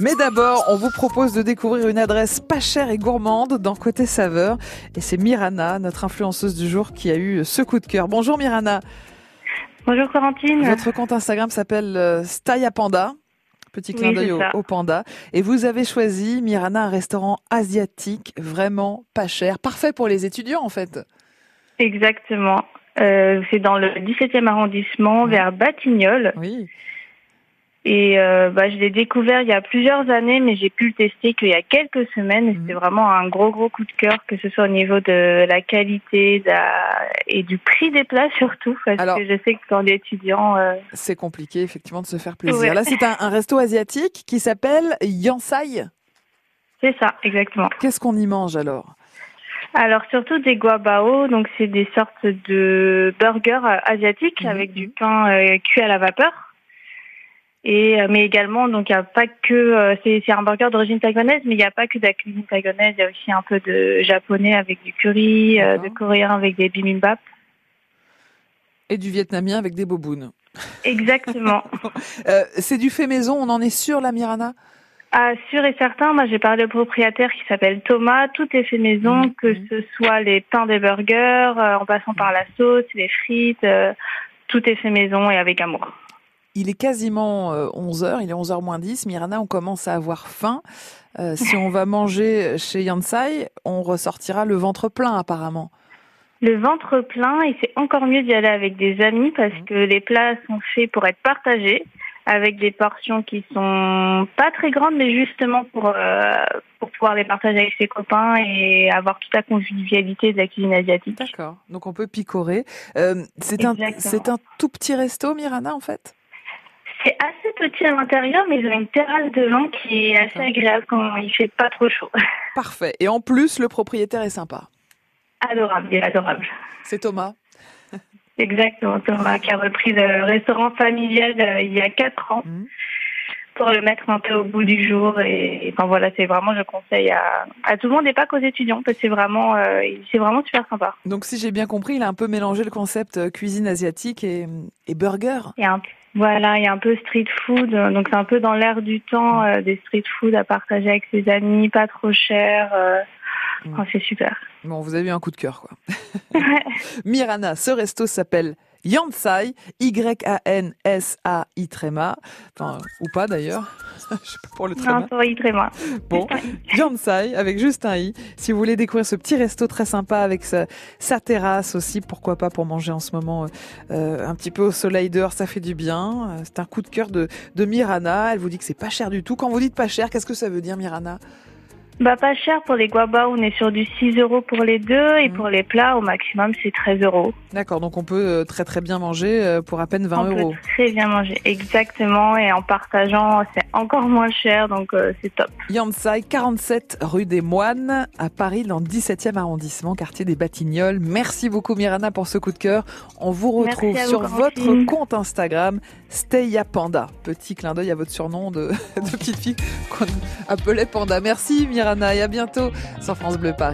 Mais d'abord, on vous propose de découvrir une adresse pas chère et gourmande dans Côté Saveur. Et c'est Mirana, notre influenceuse du jour, qui a eu ce coup de cœur. Bonjour Mirana. Bonjour Corentine. Votre compte Instagram s'appelle euh, Staya Panda. Petit clin d'œil au, panda. Et vous avez choisi, Mirana, un restaurant asiatique vraiment pas cher. Parfait pour les étudiants, en fait. Exactement. Euh, c'est dans le 17e arrondissement, vers Batignolles. Oui. Et euh, bah, je l'ai découvert il y a plusieurs années, mais j'ai pu le tester qu'il y a quelques semaines. Et C'était mhm. vraiment un gros, gros coup de cœur, que ce soit au niveau de la qualité et du prix des plats surtout, parce que je sais que quand les étudiants... Euh, c'est compliqué, effectivement, de se faire plaisir. Là, c'est un, un, resto asiatique qui s'appelle Yansai. C'est ça, exactement. Qu'est-ce qu'on y mange alors? Alors surtout des guabao, donc c'est des sortes de burgers euh, asiatiques mhm. avec du pain euh, cuit à la vapeur. Et euh, mais également donc il y a pas que c'est c'est un burger d'origine taïwanaise mais il n'y a pas que de la cuisine taïwanaise, il y a aussi un peu de japonais avec du curry, de coréen avec des bibimbap. Et du vietnamien avec des bobounes. Exactement. c'est du fait maison, on en est sûr la Mirana? Ah, sûr et certain, moi j'ai parlé au propriétaire qui s'appelle Thomas, tout est fait maison, mmh, que ce soit les pains des burgers, euh, en passant par la sauce, les frites, euh, tout est fait maison et avec amour. Il est quasiment 11h, euh, il est 11h moins 10. Mirana, on commence à avoir faim. si on va manger chez Yansai, on ressortira le ventre plein apparemment. Le ventre plein et c'est encore mieux d'y aller avec des amis parce mmh. que les plats sont faits pour être partagés avec des portions qui sont pas très grandes, mais justement pour euh, pour pouvoir les partager avec ses copains et avoir toute la convivialité de la cuisine asiatique. D'accord. Donc on peut picorer. Euh, c'est un c'est un tout petit resto, Mirana, en fait? C'est assez petit à l'intérieur, mais ils ont une terrasse devant qui est assez agréable quand il fait pas trop chaud. Parfait. Et en plus, le propriétaire est sympa. Adorable, il est adorable. C'est Thomas. Exactement, Thomas qui a repris le restaurant familial euh, il y a quatre ans mhm. pour le mettre un peu au bout du jour. Et, enfin voilà, c'est vraiment, je conseille à, à, tout le monde et pas qu'aux étudiants parce que c'est vraiment, euh, c'est vraiment super sympa. Donc si j'ai bien compris, il a un peu mélangé le concept euh, cuisine asiatique et, et burger. Et un, voilà, il y a un peu street food, donc c'est un peu dans l'air du temps, des street food à partager avec ses amis, pas trop cher. Oh, c'est super. Bon, vous avez eu un coup de cœur, quoi. Mirana, ce resto s'appelle Yansai, Y-A-N-S-A-I tréma, enfin, ou pas d'ailleurs, je sais pas pour le tréma. Bon, Yansai, avec juste un I. Si vous voulez découvrir ce petit resto très sympa avec sa, terrasse aussi, pourquoi pas pour manger en ce moment euh, un petit peu au soleil dehors, ça fait du bien. C'est un coup de cœur de, de Mirana, elle vous dit que c'est pas cher du tout. Quand vous dites pas cher, qu'est-ce que ça veut dire Mirana? Bah pas cher pour les guabas, on est sur du 6 euros pour les deux et mmh. pour les plats au maximum c'est 13 euros. D'accord, donc on peut euh, très très bien manger euh, pour à peine 20 euros. On peut très bien manger, exactement, et en partageant c'est encore moins cher donc euh, c'est top. Yansai, 47 rue des Moines à Paris dans le 17e arrondissement, quartier des Batignolles. Merci beaucoup Mirana pour ce coup de cœur. On vous retrouve sur votre compte Instagram Steya Panda. Petit clin d'œil à votre surnom de, de petite fille qu'on appelait Panda. Merci Mirana à bientôt sur France Bleu Paris.